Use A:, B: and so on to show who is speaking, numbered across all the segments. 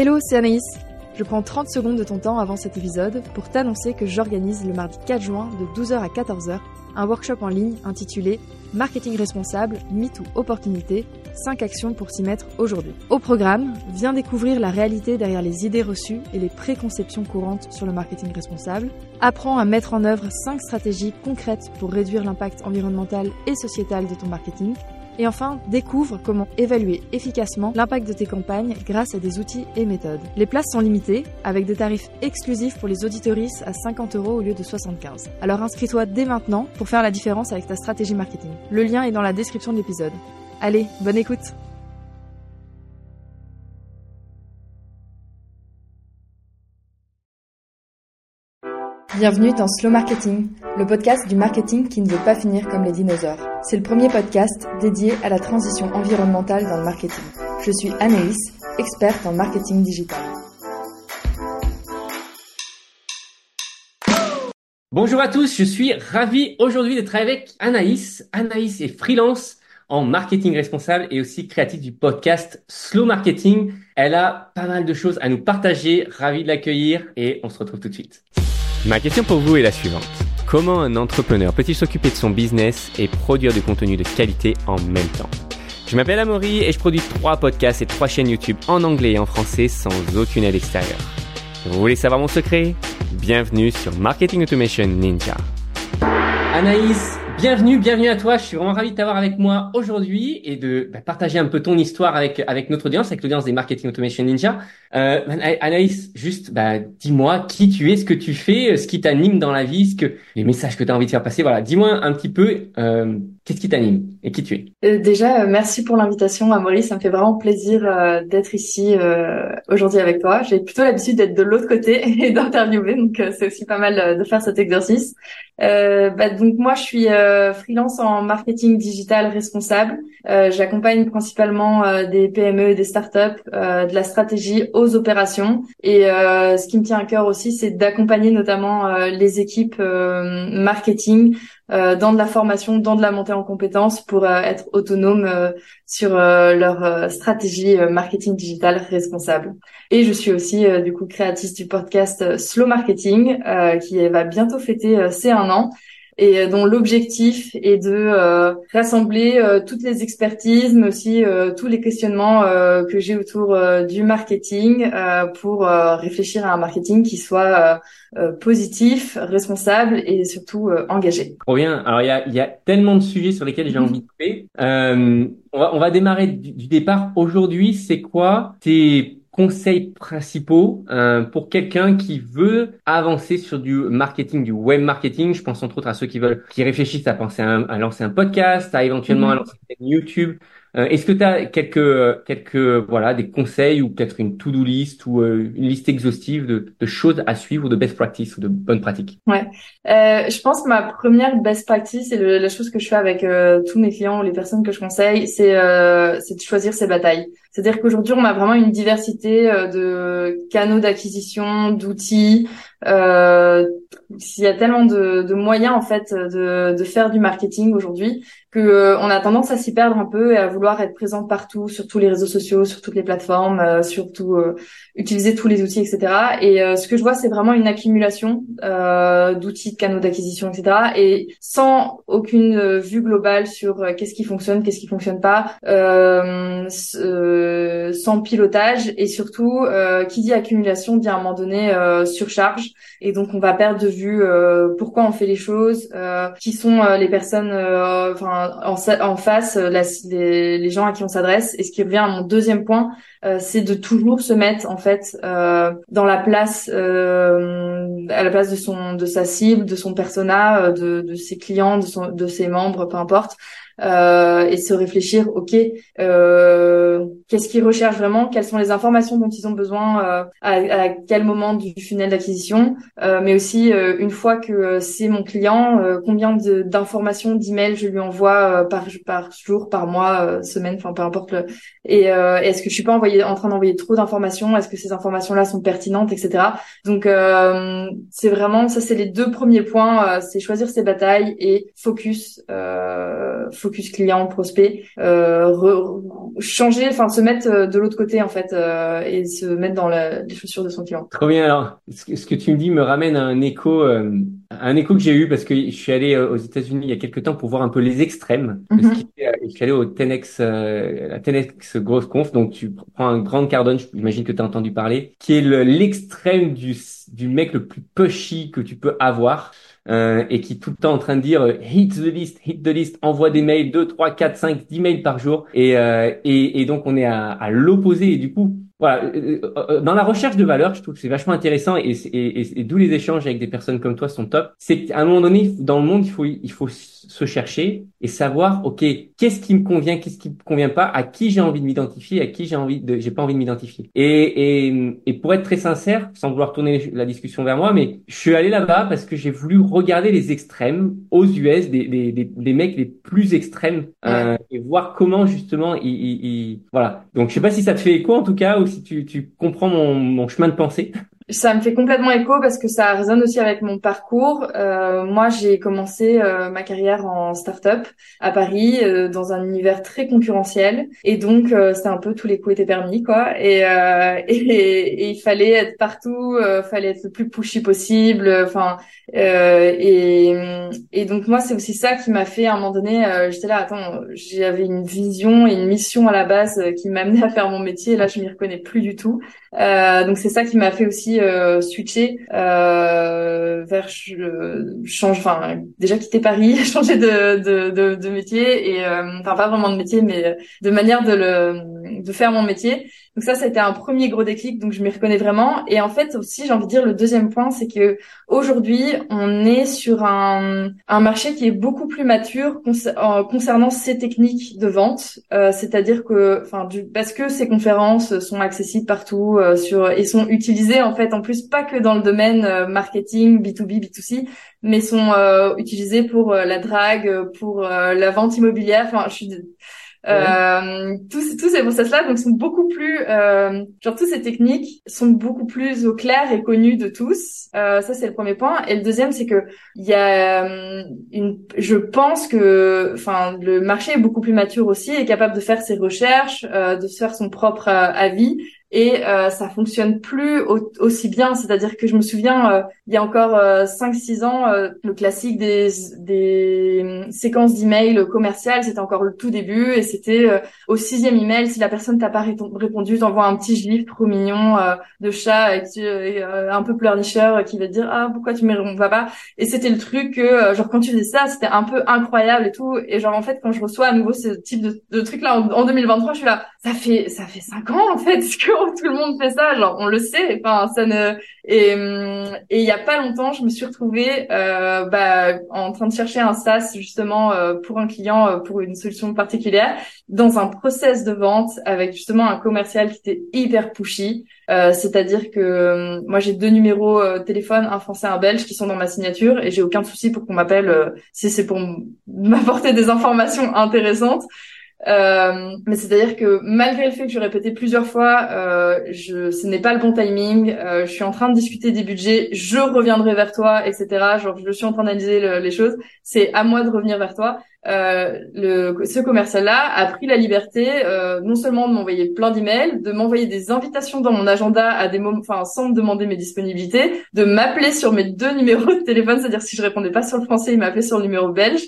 A: Hello, c'est Anaïs. Je prends 30 secondes de ton temps avant cet épisode pour t'annoncer que j'organise le mardi 4 juin de 12h à 14h un workshop en ligne intitulé Marketing responsable, mythe ou opportunité, 5 actions pour s'y mettre aujourd'hui. Au programme, viens découvrir la réalité derrière les idées reçues et les préconceptions courantes sur le marketing responsable. Apprends à mettre en œuvre 5 stratégies concrètes pour réduire l'impact environnemental et sociétal de ton marketing et enfin, découvre comment évaluer efficacement l'impact de tes campagnes grâce à des outils et méthodes. Les places sont limitées, avec des tarifs exclusifs pour les auditoristes à 50 euros au lieu de 75. Alors inscris-toi dès maintenant pour faire la différence avec ta stratégie marketing. Le lien est dans la description de l'épisode. Allez, bonne écoute Bienvenue dans Slow Marketing, le podcast du marketing qui ne veut pas finir comme les dinosaures. C'est le premier podcast dédié à la transition environnementale dans le marketing. Je suis Anaïs, experte en marketing digital.
B: Bonjour à tous, je suis ravi aujourd'hui d'être avec Anaïs. Anaïs est freelance en marketing responsable et aussi créative du podcast Slow Marketing. Elle a pas mal de choses à nous partager, ravi de l'accueillir et on se retrouve tout de suite. Ma question pour vous est la suivante. Comment un entrepreneur peut-il s'occuper de son business et produire du contenu de qualité en même temps? Je m'appelle Amaury et je produis trois podcasts et trois chaînes YouTube en anglais et en français sans aucune aide extérieure. Vous voulez savoir mon secret? Bienvenue sur Marketing Automation Ninja. Anaïs, bienvenue, bienvenue à toi. Je suis vraiment ravi de t'avoir avec moi aujourd'hui et de bah, partager un peu ton histoire avec avec notre audience, avec l'audience des Marketing Automation Ninja. Euh, Anaïs, juste, bah, dis-moi qui tu es, ce que tu fais, ce qui t'anime dans la vie, les messages que tu as envie de faire passer. Voilà, dis-moi un petit peu euh, qu'est-ce qui t'anime? Et qui tu es?
C: Euh, déjà, euh, merci pour l'invitation, Amaury. Ça me fait vraiment plaisir euh, d'être ici aujourd'hui avec toi. J'ai plutôt l'habitude d'être de l'autre côté et d'interviewer, donc c'est aussi pas mal de faire cet exercice. Bah, donc moi, je suis freelance en marketing digital responsable. J'accompagne principalement des PME et des startups, de la stratégie aux opérations. Et euh, ce qui me tient à cœur aussi, c'est d'accompagner notamment euh, les équipes euh, marketing dans de la formation, dans de la montée en compétences pour être autonome sur leur stratégie marketing digital responsable. Et je suis aussi du coup créatrice du podcast Slow Marketing qui va bientôt fêter ses un an et euh, dont l'objectif est de euh, rassembler euh, toutes les expertises, mais aussi tous les questionnements que j'ai autour du marketing pour réfléchir à un marketing qui soit positif, responsable et surtout engagé.
B: Trop bien. Alors il y a, y a, tellement de sujets sur lesquels j'ai envie de couper. on, va, on va démarrer du, du départ. Aujourd'hui, c'est quoi tes conseils principaux euh, pour quelqu'un qui veut avancer sur du marketing, du web marketing. Je pense entre autres à ceux qui veulent, qui réfléchissent à penser à, lancer un podcast, à éventuellement à mhm. lancer une YouTube. Euh, est-ce que tu as quelques, quelques, voilà, des conseils ou peut-être une to-do list ou euh, une liste exhaustive de, de, choses à suivre ou de best practice ou de bonnes pratiques?
C: Ouais, euh, je pense que ma première best practice et la chose que je fais avec tous mes clients ou les personnes que je conseille, c'est c'est de choisir ses batailles. C'est-à-dire qu'aujourd'hui, on a vraiment une diversité de canaux d'acquisition, d'outils, euh, il y a tellement de, de, moyens en fait de, de faire du marketing aujourd'hui que euh, on a tendance à s'y perdre un peu et à vouloir être présent partout sur tous les réseaux sociaux, sur toutes les plateformes, euh, surtout euh, utiliser tous les outils, etc. Et ce que je vois, c'est vraiment une accumulation d'outils, de canaux d'acquisition, etc. Et sans aucune vue globale sur qu'est-ce qui fonctionne, qu'est-ce qui fonctionne pas, sans pilotage et surtout qui dit accumulation dit à un moment donné surcharge et donc on va perdre de vue euh, pourquoi on fait les choses, euh, qui sont euh, les personnes, enfin en, face, les, les, gens à qui on s'adresse. Et ce qui revient à mon deuxième point, c'est de toujours se mettre en fait dans la place, à la place de son, de sa cible, de son persona, de, de ses clients, de, son, de ses membres, peu importe euh, et se réfléchir, ok, euh, qu'est-ce qu'ils recherchent vraiment, quelles sont les informations dont ils ont besoin, euh, à, à, quel moment du funnel d'acquisition, euh, mais aussi euh, une fois que c'est mon client, combien d'informations, d'emails je lui envoie par par jour, par mois, semaine, enfin peu importe le. Et est-ce que je suis pas envoyé, en train d'envoyer trop d'informations, est-ce que ces informations-là sont pertinentes, etc. Donc c'est vraiment ça, c'est les deux premiers points, c'est choisir ses batailles et focus. focus focus client, prospect, euh, changer, enfin se mettre de l'autre côté en fait et se mettre dans les chaussures de son client.
B: Trop bien. Alors, ce que, tu me dis me ramène à un écho, un écho que j'ai eu parce que je suis allé aux États-Unis il y a quelques temps pour voir un peu les extrêmes. Mm je suis allé au 10x, la 10x grosse conf, donc tu prends un grand Cardone, j'imagine que tu as entendu parler, qui est l'extrême du du mec le plus pushy que tu peux avoir. Euh, et qui est tout le temps en train de dire euh, hit the list, hit the list, envoie des mails, 2, 3, 4, 5, 10 mails par jour. Et, euh, et, et donc on est à, à l'opposé. Et du coup, voilà, euh, euh, euh, dans la recherche de valeur, je trouve que c'est vachement intéressant et, et, d'où les échanges avec des personnes comme toi sont top. C'est qu'à un moment donné, dans le monde, il faut il faut se chercher et savoir, ok, qu'est-ce qui me convient, qu'est-ce qui me convient pas, à qui j'ai envie de m'identifier, à qui j'ai envie de, j'ai pas envie de m'identifier. Et, et, et pour être très sincère, sans vouloir tourner la discussion vers moi, mais je suis allé là-bas parce que j'ai voulu regarder les extrêmes aux US, des des, des, des mecs les plus extrêmes euh, et voir comment justement ils, ils, voilà. Donc je sais pas si ça te fait écho en tout cas si tu, tu comprends mon, mon chemin de pensée.
C: Ça me fait complètement écho parce que ça résonne aussi avec mon parcours. Euh, moi, j'ai commencé euh, ma carrière en start-up à Paris euh, dans un univers très concurrentiel et donc euh, c'était un peu tous les coups étaient permis quoi. Et, et, et, il fallait être partout, fallait être le plus pushy possible. Enfin, et, et donc moi, c'est aussi ça qui m'a fait à un moment donné. J'étais là, attends, j'avais une vision et une mission à la base qui m'amenait à faire mon métier. Et là, je m'y reconnais plus du tout. donc c'est ça qui m'a fait aussi euh, switcher euh, vers change enfin déjà quitter Paris changer de, de, de, de métier et euh, enfin pas vraiment de métier mais de manière de le de faire mon métier donc ça, c'était un premier gros déclic, donc je m'y reconnais vraiment. Et en fait aussi, j'ai envie de dire le deuxième point, c'est que aujourd'hui, on est sur un, un marché qui est beaucoup plus mature concernant ces techniques de vente. Euh, C'est-à-dire que, enfin, parce que ces conférences sont accessibles partout euh, sur et sont utilisées en fait en plus pas que dans le domaine euh, marketing B2B, B2C, mais sont euh, utilisées pour la drague, pour la vente immobilière. Enfin, je suis euh, tous, tous ces process-là donc sont beaucoup plus, euh, genre toutes ces techniques sont beaucoup plus au clair et connues de tous. Euh, ça c'est le premier point. Et le deuxième c'est que il y a euh, une, je pense que, enfin le marché est beaucoup plus mature aussi, est capable de faire ses recherches, euh, de se faire son propre avis et euh, ça fonctionne plus aussi bien. C'est-à-dire que je me souviens, euh, il y a encore euh, 5-6 ans, euh, le classique des, des hum, séquences d'emails commerciales, c'était encore le tout début. Et c'était euh, au sixième email, si la personne t'a pas répondu, t'envoies un petit gif trop mignon de chat avec, un peu pleurnicheur qui va te dire ah pourquoi tu me pas? Et c'était le truc que genre quand tu faisais ça c'était un peu incroyable et tout. Et genre en fait quand je reçois à nouveau ce type de, de truc là en, en 2023 je suis là ça fait ça fait cinq ans en fait que tout le monde fait ça, genre on le sait. Enfin, ça ne et et il y a pas longtemps, je me suis retrouvée euh, bah, en train de chercher un SaaS justement euh, pour un client euh, pour une solution particulière dans un process de vente avec justement un commercial qui était hyper pushy. Euh, c'est-à-dire que moi j'ai deux numéros euh, téléphone, un français, un belge qui sont dans ma signature et j'ai aucun souci pour qu'on m'appelle si c'est pour m'apporter des informations intéressantes. Euh, mais c'est-à-dire que malgré le fait que je répétais plusieurs fois, euh, je, ce n'est pas le bon timing, euh, je suis en train de discuter des budgets, je reviendrai vers toi, etc. Genre, je suis en train d'analyser les choses, c'est à moi de revenir vers toi. Euh, le, ce commercial-là a pris la liberté euh, non seulement de m'envoyer plein d'emails, de m'envoyer des invitations dans mon agenda à des moments, enfin sans me demander mes disponibilités, de m'appeler sur mes deux numéros de téléphone, c'est-à-dire si je répondais pas sur le français, il m'appelait sur le numéro belge.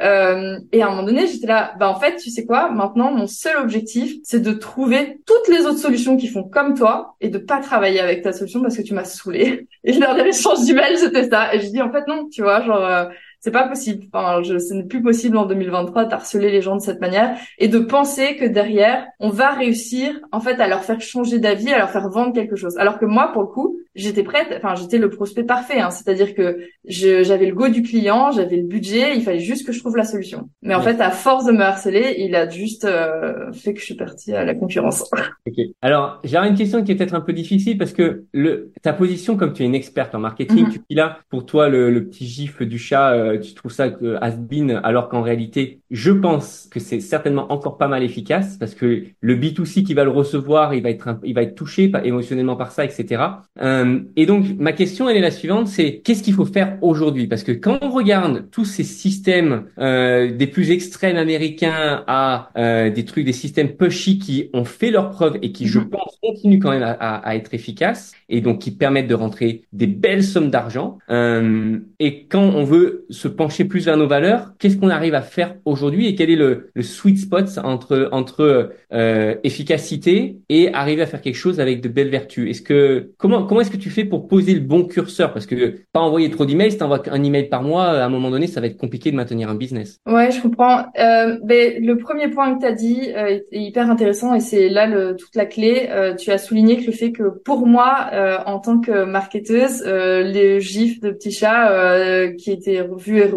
C: Euh, et à un moment donné, j'étais là, bah en fait, tu sais quoi, maintenant mon seul objectif, c'est de trouver toutes les autres solutions qui font comme toi et de pas travailler avec ta solution parce que tu m'as saoulé. Et le dernier échange d'email, c'était ça. Et je dis en fait non, tu vois, genre euh, c'est pas possible. Enfin, je, ce n'est plus possible en 2023 d'harceler les gens de cette manière et de penser que derrière, on va réussir en fait à leur faire changer d'avis, à leur faire vendre quelque chose. Alors que moi, pour le coup, j'étais prête. Enfin, j'étais le prospect parfait. Hein. C'est-à-dire que j'avais le go du client, j'avais le budget, il fallait juste que je trouve la solution. Mais en fait, à force de me harceler, il a juste euh, fait que je suis partie à la concurrence.
B: Ok. Alors, j'ai une question qui est peut-être un peu difficile parce que le ta position, comme tu es une experte en marketing, mm-hmm. tu dis là pour toi le, le petit gif du chat. Euh, euh, tu trouves ça que has been, alors qu'en réalité, je pense que c'est certainement encore pas mal efficace parce que le B2C qui va le recevoir, il va être, il va être touché émotionnellement par ça, etc. Euh, et donc, ma question, elle est la suivante, c'est qu'est-ce qu'il faut faire aujourd'hui? Parce que quand on regarde tous ces systèmes euh, des plus extrêmes américains à euh, des trucs, des systèmes pushy qui ont fait leurs preuves et qui, je mhm. pense, continuent quand même à, à, être efficaces et donc qui permettent de rentrer des belles sommes d'argent. Euh, et quand on veut se pencher plus vers nos valeurs, qu'est-ce qu'on arrive à faire aujourd'hui et quel est le, sweet spot entre entre euh, efficacité et arriver à faire quelque chose avec de belles vertus? Est-ce que comment comment est-ce que tu fais pour poser le bon curseur? Parce que pas envoyer trop d'emails, si t'envoies un email par mois, à un moment donné, ça va être compliqué de maintenir un business.
C: Ouais, je comprends. Euh, ben, le premier point que tu as dit euh, est, hyper intéressant et c'est là le, toute la clé. Euh, tu as souligné que le fait que pour moi, en tant que marketeuse, les gifs de petits chats qui étaient revus et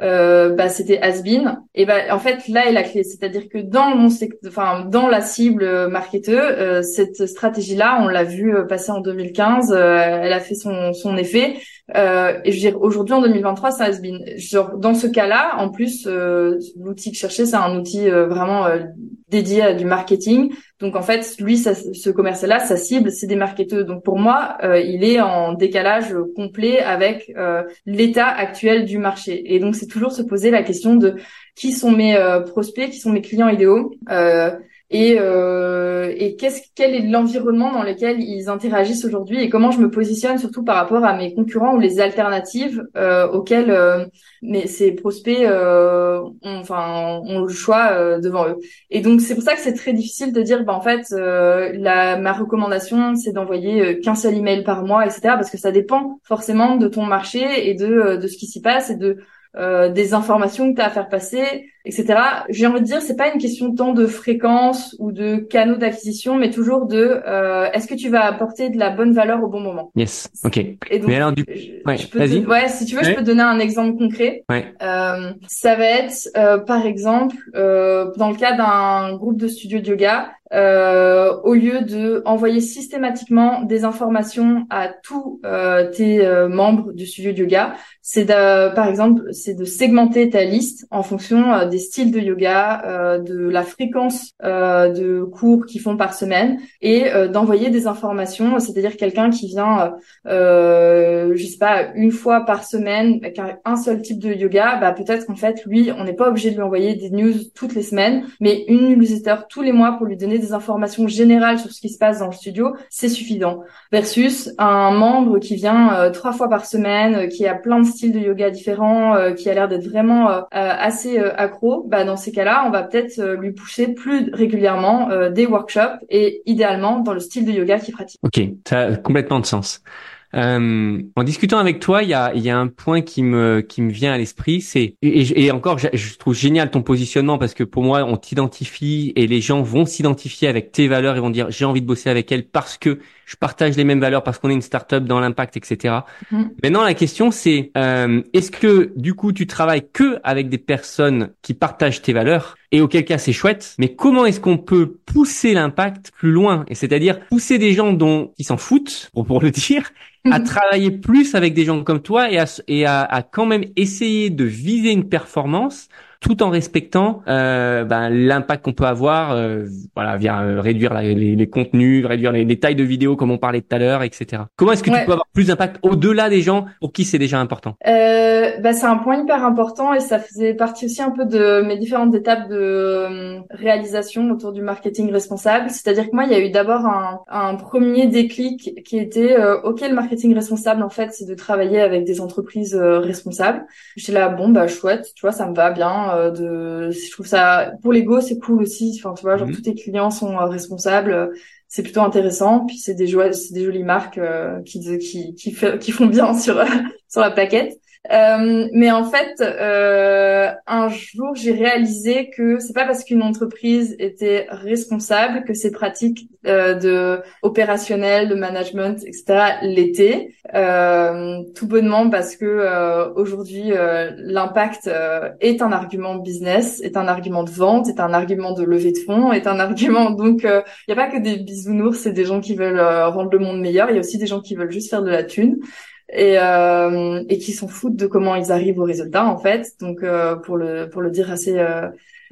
C: revus, bah, c'était has-been. Et ben en fait là est la clé, c'est-à-dire que dans mon enfin dans la cible marketeur, cette stratégie-là, on l'a vu passer en 2015, elle a fait son, son effet. Euh, et je veux dire, aujourd'hui en 2023, ça has been. Genre, dans ce cas-là, en plus, euh, l'outil que je cherchais, c'est un outil euh, vraiment euh, dédié à du marketing. Donc en fait, lui, ça, ce commercial-là, sa cible, c'est des marketeurs. Donc pour moi, il est en décalage complet avec l'état actuel du marché. Et donc c'est toujours se poser la question de qui sont mes prospects, qui sont mes clients idéaux et, euh, et qu'est-ce quel est l'environnement dans lequel ils interagissent aujourd'hui et comment je me positionne surtout par rapport à mes concurrents ou les alternatives euh, auxquelles euh, mais ces prospects euh, ont, enfin ont le choix euh, devant eux. Et donc c'est pour ça que c'est très difficile de dire bah en fait euh, la ma recommandation c'est d'envoyer qu'un seul email par mois etc parce que ça dépend forcément de ton marché et de de ce qui s'y passe et de euh, des informations que tu as à faire passer, etc. J'ai envie de dire, c'est pas une question tant de fréquence ou de canaux d'acquisition, mais toujours de euh, est-ce que tu vas apporter de la bonne valeur au bon moment?
B: Yes, ok.
C: Et donc, mais alors du ouais, vas-y. Ouais, si tu veux, je peux te donner un exemple concret.
B: Ouais.
C: Euh, ça va être, euh, par exemple, euh, dans le cas d'un groupe de studio de yoga, euh, au lieu de envoyer systématiquement des informations à tous euh, tes euh, membres du studio de yoga, c'est par exemple c'est de segmenter ta liste en fonction euh, des styles de yoga, euh, de la fréquence de cours qu'ils font par semaine et d'envoyer des informations, c'est-à-dire quelqu'un qui vient, je sais pas, une fois par semaine avec un, seul type de yoga, bah peut-être qu'en fait lui, on n'est pas obligé de lui envoyer des news toutes les semaines, mais une newsletter tous les mois pour lui donner des informations générales sur ce qui se passe dans le studio, c'est suffisant. Versus un membre qui vient euh, trois fois par semaine, euh, qui a plein de styles de yoga différents, euh, qui a l'air d'être vraiment assez accro, bah dans ces cas-là, on va peut-être lui pousser plus régulièrement des workshops et idéalement dans le style de yoga qu'il pratique.
B: Ok, ça a complètement de sens. Euh, en discutant avec toi, il y a, y a un point qui me qui me vient à l'esprit, c'est et, et, encore, je, je, trouve génial ton positionnement parce que pour moi, on t'identifie et les gens vont s'identifier avec tes valeurs et vont dire j'ai envie de bosser avec elles parce que je partage les mêmes valeurs parce qu'on est une startup dans l'impact, etc. Mmh. Maintenant, la question c'est euh, est-ce que du coup tu travailles que avec des personnes qui partagent tes valeurs? Et auquel cas c'est chouette, mais comment est-ce qu'on peut pousser l'impact plus loin? Et c'est-à-dire pousser des gens dont qui s'en foutent pour, pour le dire à travailler plus avec des gens comme toi et à, et à, à quand même essayer de viser une performance tout en respectant euh, ben, l'impact qu'on peut avoir, euh, voilà, via euh, réduire les, les, contenus, réduire les, les, tailles de vidéos comme on parlait tout à l'heure, etc. Comment est-ce que tu peux avoir plus d'impact au-delà des gens pour qui c'est déjà important?
C: Euh, bah, c'est un point hyper important et ça faisait partie aussi un peu de mes différentes étapes de euh, réalisation autour du marketing responsable. C'est-à-dire que moi, il y a eu d'abord un, un, premier déclic qui était ok, le marketing responsable en fait, c'est de travailler avec des entreprises responsables. J'étais là, bon bah chouette, tu vois, ça me va bien euh, de je trouve ça pour l'ego c'est cool aussi. Enfin tu vois genre mhm. tous tes clients sont euh, responsables. C'est plutôt intéressant. Puis c'est des des jolies marques euh, qui qui qui, qui font bien sur sur la plaquette euh, mais en fait, euh, un jour, j'ai réalisé que c'est pas parce qu'une entreprise était responsable que ses pratiques euh, de opérationnel, de management, etc. l'étaient. Euh, tout bonnement parce que euh, aujourd'hui, l'impact est un argument business, est un argument de vente, est un argument de levée de fonds, est un argument. Donc, il n'y a pas que des bisounours, c'est des gens qui veulent rendre le monde meilleur. Il y a aussi des gens qui veulent juste faire de la thune. Et euh, et qui s'en foutent de comment ils arrivent au résultat en fait. Donc pour le pour le dire assez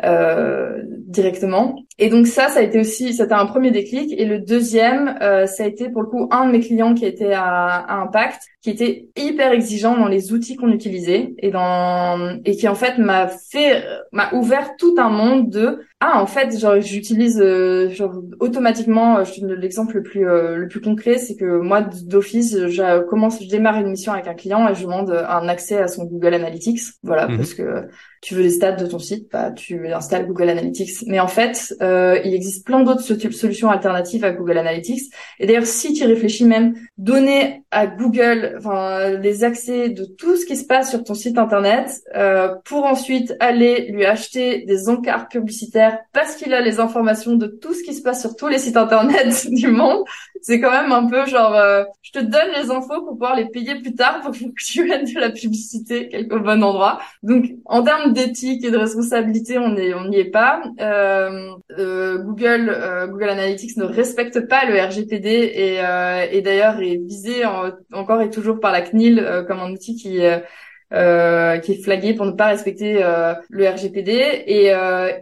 C: euh, directement. Et donc ça, ça a été aussi, c'était un premier déclic. Et le deuxième, euh, ça a été pour le coup un de mes clients qui était à, à Impact, qui était hyper exigeant dans les outils qu'on utilisait et dans et qui en fait m'a fait m'a ouvert tout un monde de ah en fait genre j'utilise euh, genre automatiquement je te donne l'exemple le plus euh, le plus concret c'est que moi d'office je commence je démarre une mission avec un client et je demande un accès à son Google Analytics. Voilà mhm. parce que tu veux les stats de ton site bah tu installes Google Analytics. Mais en fait euh, il existe plein d'autres solutions alternatives à Google Analytics. Et d'ailleurs si tu réfléchis même donner à Google enfin les accès de tout ce qui se passe sur ton site internet euh, pour ensuite aller lui acheter des encarts publicitaires parce qu'il a les informations de tout ce qui se passe sur tous les sites internet du monde. C'est quand même un peu genre euh, je te donne les infos pour pouvoir les payer plus tard pour que tu aies de la publicité quelque au bon endroit. Donc en termes d'éthique et de responsabilité, on est on n'y est pas. Euh, euh Google euh, Google Analytics ne respecte pas le RGPD et, et d'ailleurs est visé encore et toujours toujours par la CNIL euh, comme un outil qui euh, euh, qui est flagué pour ne pas respecter le RGPD et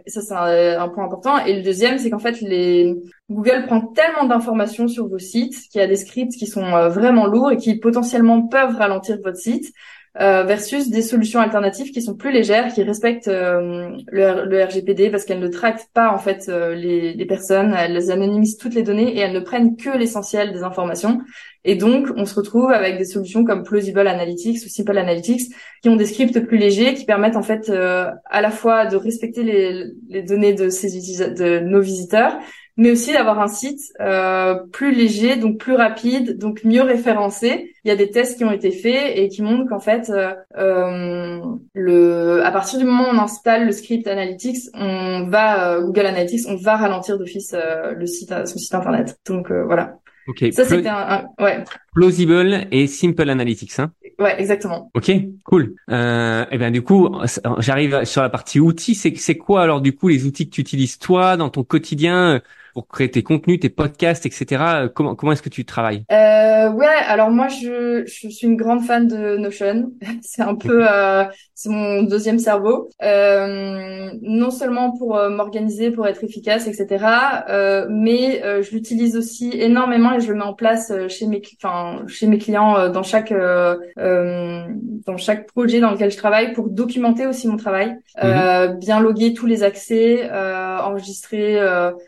C: ça c'est un, point important. Et le deuxième c'est qu'en fait les Google prend tellement d'informations sur vos sites qu'il y a des scripts qui sont vraiment lourds et qui potentiellement peuvent ralentir votre site euh, versus des solutions alternatives qui sont plus légères, qui respectent euh, le, RGPD parce qu'elles ne traitent pas en fait euh, les, les, personnes, elles anonymisent toutes les données et elles ne prennent que l'essentiel des informations. Et donc, on se retrouve avec des solutions comme Plausible Analytics ou Simple Analytics qui ont des scripts plus légers qui permettent en fait à la fois de respecter les, les données de, ces de nos visiteurs, mais aussi d'avoir un site euh, plus léger, donc plus rapide, donc mieux référencé. Il y a des tests qui ont été faits et qui montrent qu'en fait, euh, euh le, à partir du moment où on installe le script Analytics, on va euh, Google Analytics, on va ralentir d'office euh, le site, son site internet. Donc voilà.
B: Ok. Ça c'était un, ouais. Plausible et Simple Analytics, hein.
C: Ouais, exactement.
B: Ok, cool. Euh, et eh bien du coup, j'arrive sur la partie outils. C'est c'est quoi alors du coup les outils que tu utilises toi dans ton quotidien pour créer tes contenus, tes podcasts, etc. Comment comment est-ce que tu travailles?
C: Euh, Ouais, alors moi je, je suis une grande fan de Notion. c'est un peu euh, c'est mon deuxième cerveau. Euh, non seulement pour euh, m'organiser, pour être efficace, etc. Euh, mais euh, je l'utilise aussi énormément et je le mets en place chez mes enfin chez mes clients dans chaque dans chaque projet dans lequel je travaille pour documenter aussi mon travail, mhm. bien loguer tous les accès, enregistrer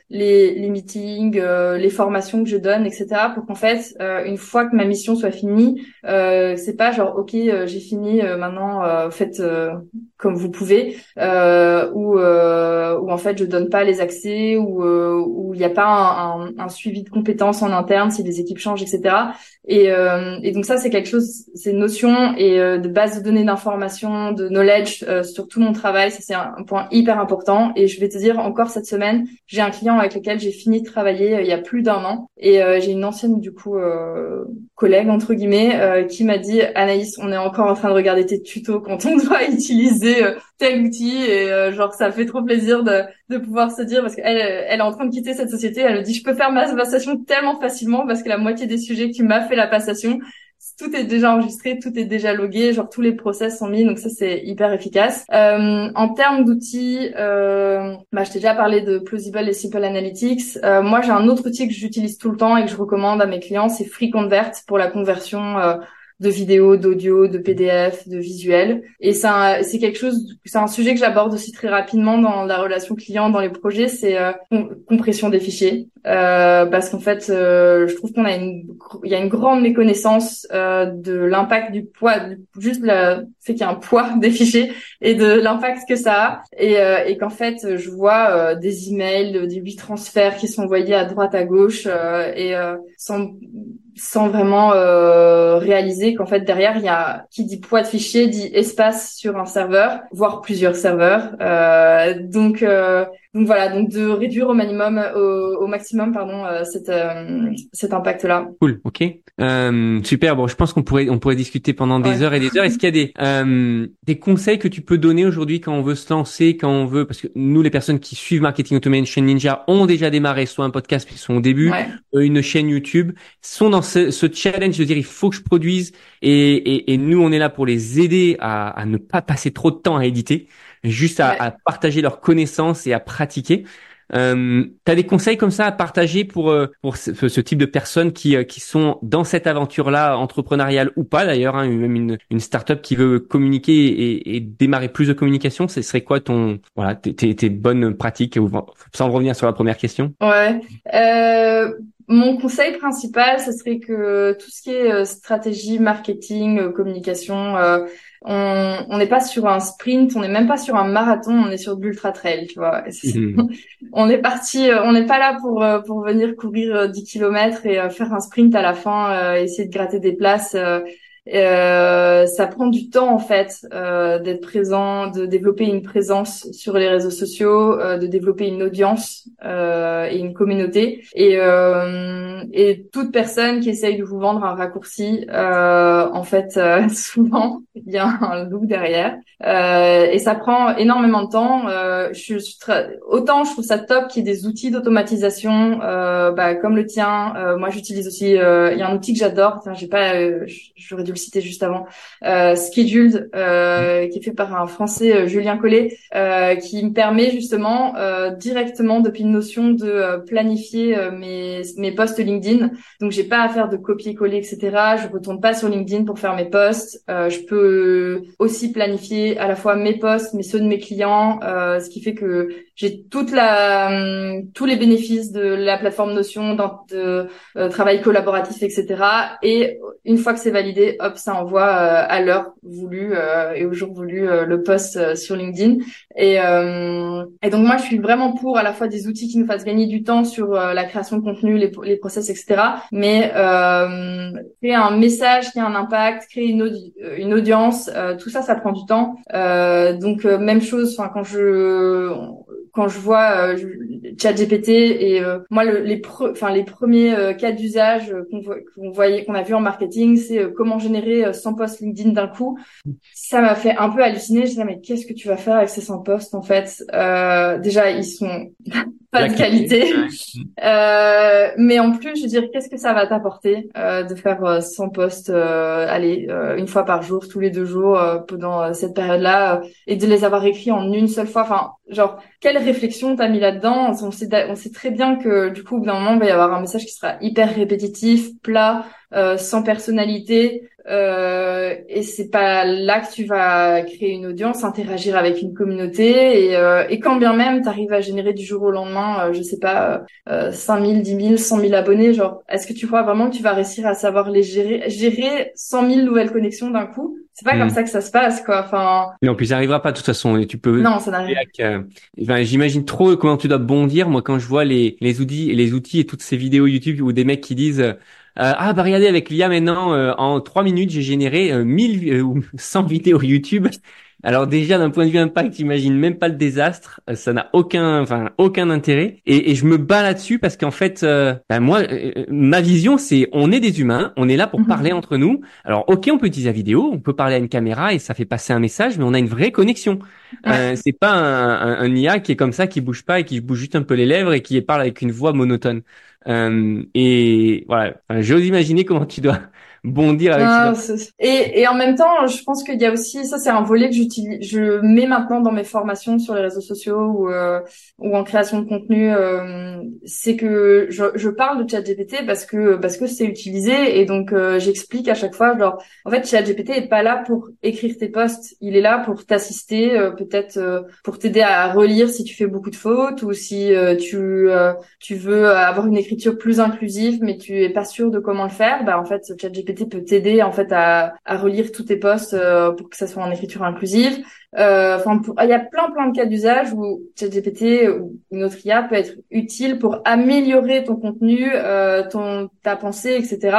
C: les les meetings, euh, les formations que je donne, etc. pour qu'en fait, euh, une fois que ma mission soit finie, euh, c'est pas genre ok, j'ai fini, maintenant faites comme vous pouvez, ou ou en fait je donne pas les accès, ou où il n'y a pas un, un, suivi de compétences en interne si les équipes changent, etc. Et, et donc ça c'est quelque chose, c'est une notion et de base de données d'information, de knowledge sur tout mon travail, ça c'est un, point hyper important. Et je vais te dire encore cette semaine, j'ai un client avec lequel j'ai fini de travailler euh, il y a plus d'un an. Et euh, j'ai une ancienne du coup euh, collègue entre guillemets qui m'a dit Anaïs, on est encore en train de regarder tes tutos quand on doit utiliser tel outil. Et genre ça fait trop plaisir de, de pouvoir se dire parce qu'elle elle est en train de quitter cette société, elle me dit je peux faire ma passation tellement facilement parce que la moitié des sujets que tu m'as fait la passation tout est déjà enregistré, tout est déjà logué, genre tous les process sont mis, donc ça c'est hyper efficace. Euh, en termes d'outils, euh, bah, je t'ai déjà parlé de Plausible et Simple Analytics. Euh, moi j'ai un autre outil que j'utilise tout le temps et que je recommande à mes clients, c'est FreeConvert pour la conversion euh, de vidéos, d'audio, de PDF, de visuels. Et c'est c'est quelque chose, c'est un sujet que j'aborde aussi très rapidement dans la relation client, dans les projets, c'est euh, compression des fichiers. Euh, parce qu'en fait, euh, je trouve qu'on a une, il y a une grande méconnaissance euh, de l'impact du poids, juste le fait qu'il y a un poids des fichiers et de l'impact que ça a. Et, euh, et qu'en fait, je vois des emails, des huit transferts qui sont envoyés à droite, à gauche et sans sans vraiment euh, réaliser qu'en fait derrière il y a qui dit poids de fichier dit espace sur un serveur voire plusieurs serveurs. Euh, donc euh, donc voilà, donc de réduire au minimum, au, au maximum, pardon, euh, cet, euh, cet impact-là.
B: Cool, ok, euh, super. Bon, je pense qu'on pourrait on pourrait discuter pendant des heures et des heures. Est-ce qu'il y a des euh, des conseils que tu peux donner aujourd'hui quand on veut se lancer, quand on veut, parce que nous les personnes qui suivent Marketing Automation Ninja ont déjà démarré soit un podcast puis sont au début, une chaîne YouTube, sont dans ce, ce, challenge de dire il faut que je produise et, et, et nous on est là pour les aider à, à ne pas passer trop de temps à éditer juste à, à, partager leurs connaissances et à pratiquer. Euh, tu as des conseils comme ça à partager pour euh, pour ce, ce, type de personnes qui euh, qui sont dans cette aventure-là entrepreneuriale ou pas d'ailleurs, hein, même une une startup qui veut communiquer et, et, démarrer plus de communication, ce serait quoi ton voilà tes, tes, tes bonnes pratiques sans revenir sur la première question?
C: Ouais. Euh, mon conseil principal, ce serait que tout ce qui est euh, stratégie, marketing, communication, euh, on n'est pas sur un sprint, on n'est même pas sur un marathon, on est sur de l'ultra trail, tu vois. Mhm. on est parti, euh, on n'est pas là pour euh, pour venir courir 10 euh, kilomètres et faire un sprint à la fin, essayer de gratter des places. Euh, ça prend du temps en fait euh, d'être présent, de développer une présence sur les réseaux sociaux, euh, de développer une audience euh, et une communauté. Et, euh, et toute personne qui essaye de vous vendre un raccourci, en fait, souvent il y a un look derrière. et ça prend énormément de temps. je, suis autant je trouve ça top qu'il y ait des outils d'automatisation bah, comme le tien. moi j'utilise aussi. Il y a un outil que j'adore. J'ai pas, j'aurais dû le citer juste avant, euh, Scheduled, euh, qui est fait par un Français, euh, Julien Collet, euh, qui me permet justement directement depuis une notion de planifier mes, mes posts LinkedIn. Donc j'ai pas à faire de copier-coller, etc. Je retourne pas sur LinkedIn pour faire mes posts. je peux aussi planifier à la fois mes posts, mais ceux de mes clients, ce qui fait que j'ai toute la hum, tous les bénéfices de la plateforme Notion, de, travail collaboratif, etc. Et une fois que c'est validé, hop, ça envoie euh, à l'heure voulue euh, et au jour voulu euh, le post sur LinkedIn. Et, et donc moi, je suis vraiment pour à la fois des outils qui nous fassent gagner du temps sur la création de contenu, les, les process, etc. Mais créer un message qui a un impact, créer une, une audience, tout ça, ça prend du temps. donc même chose. Enfin, quand je quand je vois euh, ChatGPT et euh, moi le, les enfin les premiers euh, cas d'usage qu'on voyait qu'on a vu en marketing c'est euh, comment générer 100 posts LinkedIn d'un coup. Ça m'a fait un peu halluciner. Je disais mais qu'est-ce que tu vas faire avec ces 100 posts en fait? Déjà ils sont pas de qualité. mais en plus je veux dire qu'est-ce que ça va t'apporter de faire 100 posts allez une fois par jour tous les deux jours pendant cette période là et de les avoir écrits en une seule fois? Enfin genre quelle réflexion t'as mis là-dedans? On sait, on sait très bien que du coup au bout d'un moment il va y avoir un message qui sera hyper répétitif plat euh, sans personnalité euh, et c'est pas là que tu vas créer une audience interagir avec une communauté et, euh, et quand bien même tu arrives à générer du jour au lendemain euh, je sais pas euh, 5000 10 000 100 000 abonnés genre est-ce que tu crois vraiment que tu vas réussir à savoir les gérer gérer 100 000 nouvelles connexions d'un coup? C'est pas comme hmm. ça que ça se passe, quoi. Enfin.
B: Non, puis ça arrivera pas de toute façon. Et tu peux.
C: Non, ça n'arrive.
B: Euh, enfin, j'imagine trop comment tu dois bondir. Moi, quand je vois les les outils, les outils et toutes ces vidéos YouTube où des mecs qui disent. Euh, ah bah regardez avec l'IA maintenant euh, en trois minutes j'ai généré 1000 ou 100 vidéos YouTube alors déjà d'un point de vue impact, j'imagine même pas le désastre, euh, ça n'a aucun, enfin aucun intérêt. Et, et je me bats là-dessus parce qu'en fait, euh, ben moi, euh, ma vision c'est, on est des humains, on est là pour mhm. parler entre nous. Alors ok, on peut utiliser la vidéo, on peut parler à une caméra et ça fait passer un message, mais on a une vraie connexion. Euh, c'est pas un, un, IA qui est comme ça, qui bouge pas et qui bouge juste un peu les lèvres et qui parle avec une voix monotone. Euh, et voilà, j'ose imaginer comment tu dois bondir avec ah,
C: Et, et en même temps, je pense qu'il y a aussi, ça c'est un volet que j'utilise, je mets maintenant dans mes formations sur les réseaux sociaux ou, euh, ou en création de contenu, euh, c'est que je, je, parle de ChatGPT parce que parce que c'est utilisé et donc euh, j'explique à chaque fois, genre, en fait ChatGPT est pas là pour écrire tes posts, il est là pour t'assister, euh, peut-être pour t'aider à relire si tu fais beaucoup de fautes ou si tu tu veux avoir une écriture plus inclusive mais tu es pas sûr de comment le faire, bah en fait ChatGPT peut t'aider en fait à, à, relire tous tes posts euh, pour que ça soit en écriture inclusive. Euh, enfin, il y a plein plein de cas d'usage où ChatGPT ou une autre IA peut être utile pour améliorer ton contenu, euh, ton ta pensée, etc.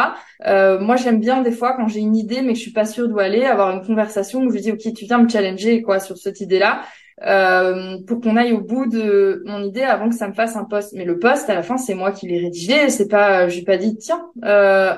C: moi, j'aime bien des fois quand j'ai une idée mais que je suis pas sûre d'où aller, avoir une conversation où je dis ok, tu viens me challenger quoi sur cette idée-là euh, pour qu'on aille au bout de mon idée avant que ça me fasse un poste. Mais le poste, à la fin, c'est moi qui l'ai rédigé. C'est pas, j'ai pas dit tiens, euh,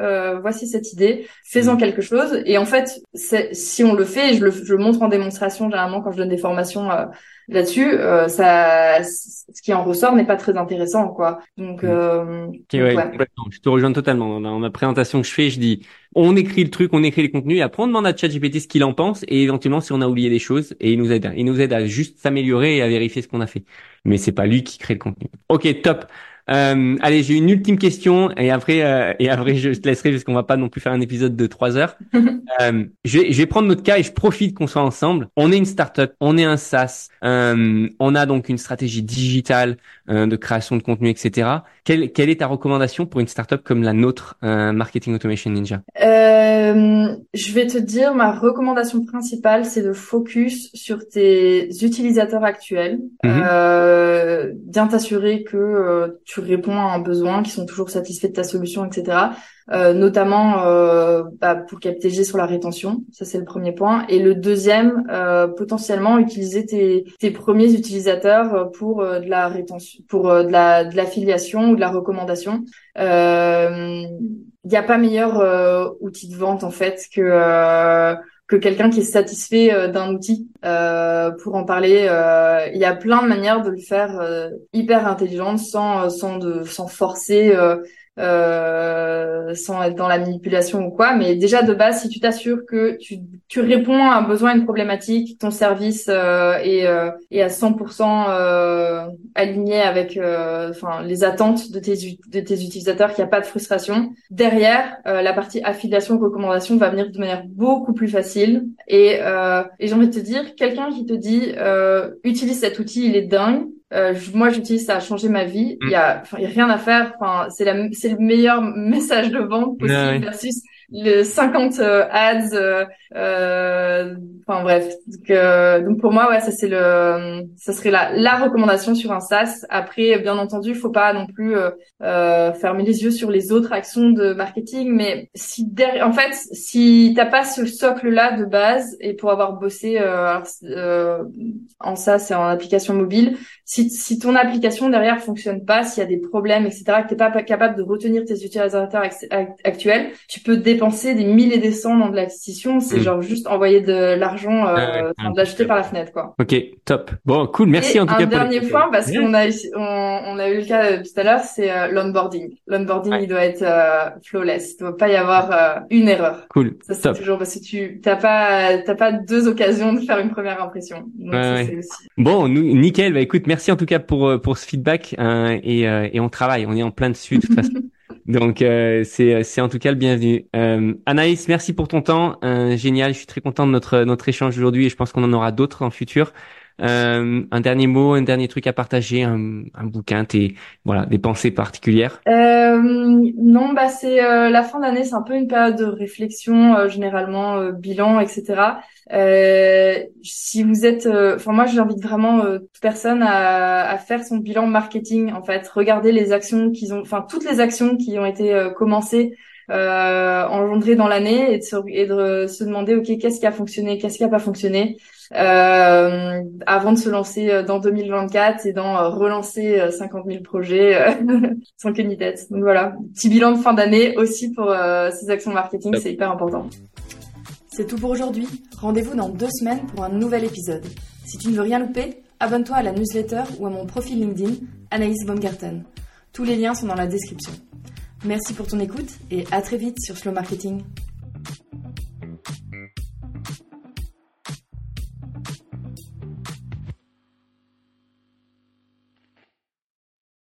C: euh, voici cette idée, faisons quelque chose. Et en fait, si on le fait, je le, je le montre en démonstration généralement quand je donne des formations euh, là-dessus, euh, ça, ce qui en ressort n'est pas très intéressant, quoi. Donc, mm. euh,
B: je te rejoins totalement. Dans ma présentation que je fais, je dis, on écrit le truc, on écrit les contenus, et après on demande à ChatGPT ce qu'il en pense, et éventuellement si on a oublié des choses, et il nous aide, il nous aide à juste s'améliorer et à vérifier ce qu'on a fait. Mais c'est pas lui qui crée le contenu. Ok, top. Euh, allez, j'ai une ultime question et après euh, et après je te laisserai parce qu'on va pas non plus faire un épisode de trois heures. euh, je, vais, je vais prendre notre cas et je profite qu'on soit ensemble. On est une startup, on est un SaaS, euh, on a donc une stratégie digitale euh, de création de contenu, etc. Quelle, quelle est ta recommandation pour une startup comme la nôtre, euh, Marketing Automation Ninja?
C: Je vais te dire ma recommandation principale, c'est de focus sur tes utilisateurs actuels, mhm. bien t'assurer que tu réponds à un besoin, qui sont toujours satisfaits de ta solution, etc. Euh, notamment euh, bah, pour capter sur la rétention, ça c'est le premier point. Et le deuxième, euh, potentiellement utiliser tes, tes premiers utilisateurs pour de la rétention, pour de la de ou de la recommandation. Il n'y a pas meilleur outil de vente en fait que que quelqu'un qui est satisfait euh, d'un outil. Euh, pour en parler, euh, il y a plein de manières de le faire hyper intelligente sans sans de sans forcer euh, sans être dans la manipulation ou quoi. Mais déjà de base, si tu t'assures que tu, tu réponds à un besoin, une problématique, ton service euh, est, euh, est à 100% euh, aligné avec euh, enfin les attentes de tes de tes utilisateurs, qu'il n'y a pas de frustration. Derrière, la partie affiliation recommandation va venir de manière beaucoup plus facile. Et, et j'ai envie de te dire, quelqu'un qui te dit utilise cet outil, il est dingue. Euh, moi, j'utilise ça a changé ma vie. Il y a, y a rien à faire. Enfin, c'est la, c'est le meilleur message de vente possible versus le 50 euh, ads. Euh, euh, enfin bref. Donc, euh, donc, pour moi, ouais, ça c'est le, ça serait la, la recommandation sur un SaaS. Après, bien entendu, il faut pas non plus euh, fermer les yeux sur les autres actions de marketing. Mais si derrière, en fait, si t'as pas ce socle là de base et pour avoir bossé en SaaS et en application mobile, si, si ton application derrière fonctionne pas, s'il y a des problèmes, etc., que t'es pas capable de retenir tes utilisateurs actuels, tu peux dépenser des milliers des cents dans de l'acquisition. C'est mm. genre juste envoyer de l'argent, euh, de l'acheter par la fenêtre, quoi.
B: Ok, top. Bon, cool. Merci en tout
C: cas. Un dernier point, parce qu'on a, on, on, a eu le cas tout à l'heure, c'est euh, l'onboarding. L'onboarding, il doit être euh, flawless. Il doit pas y avoir euh, une erreur.
B: Cool.
C: Ça, c'est toujours parce que tu t'as pas, t'as pas deux occasions de faire une première impression. Donc, ça,
B: aussi... Bon, nous, nickel. Bah écoute, merci en tout cas pour euh, pour ce feedback euh, et, euh, et on travaille, on est en plein dessus de toute façon. Donc c'est c'est en tout cas le bienvenu. Anaïs, merci pour ton temps, génial. Je suis très content de notre notre échange aujourd'hui et je pense qu'on en aura d'autres en futur. Euh, un dernier mot, un dernier truc à partager, un, un bouquin, tes voilà, des pensées particulières?
C: Euh, non, bah c'est euh, la fin d'année, c'est un peu une période de réflexion, euh, généralement bilan, etc. si vous êtes, enfin moi j'invite vraiment toute personne à, à, faire son bilan marketing. En fait, regarder les actions qu'ils ont, enfin toutes les actions qui ont été commencées euh, engendrées dans l'année et, et, de se demander ok qu'est-ce qui a fonctionné, qu'est-ce qui a pas fonctionné, euh, avant de se lancer euh, dans 2024 et d'en euh, relancer 50 000 projets sans queue ni tête. Donc voilà, petit bilan de fin d'année aussi pour ces actions marketing, c'est hyper important.
A: C'est tout pour aujourd'hui. Rendez-vous dans deux semaines pour un nouvel épisode. Si tu ne veux rien louper, abonne-toi à la newsletter ou à mon profil LinkedIn, Anaïs Baumgarten. Tous les liens sont dans la description. Merci pour ton écoute et à très vite sur Slow Marketing.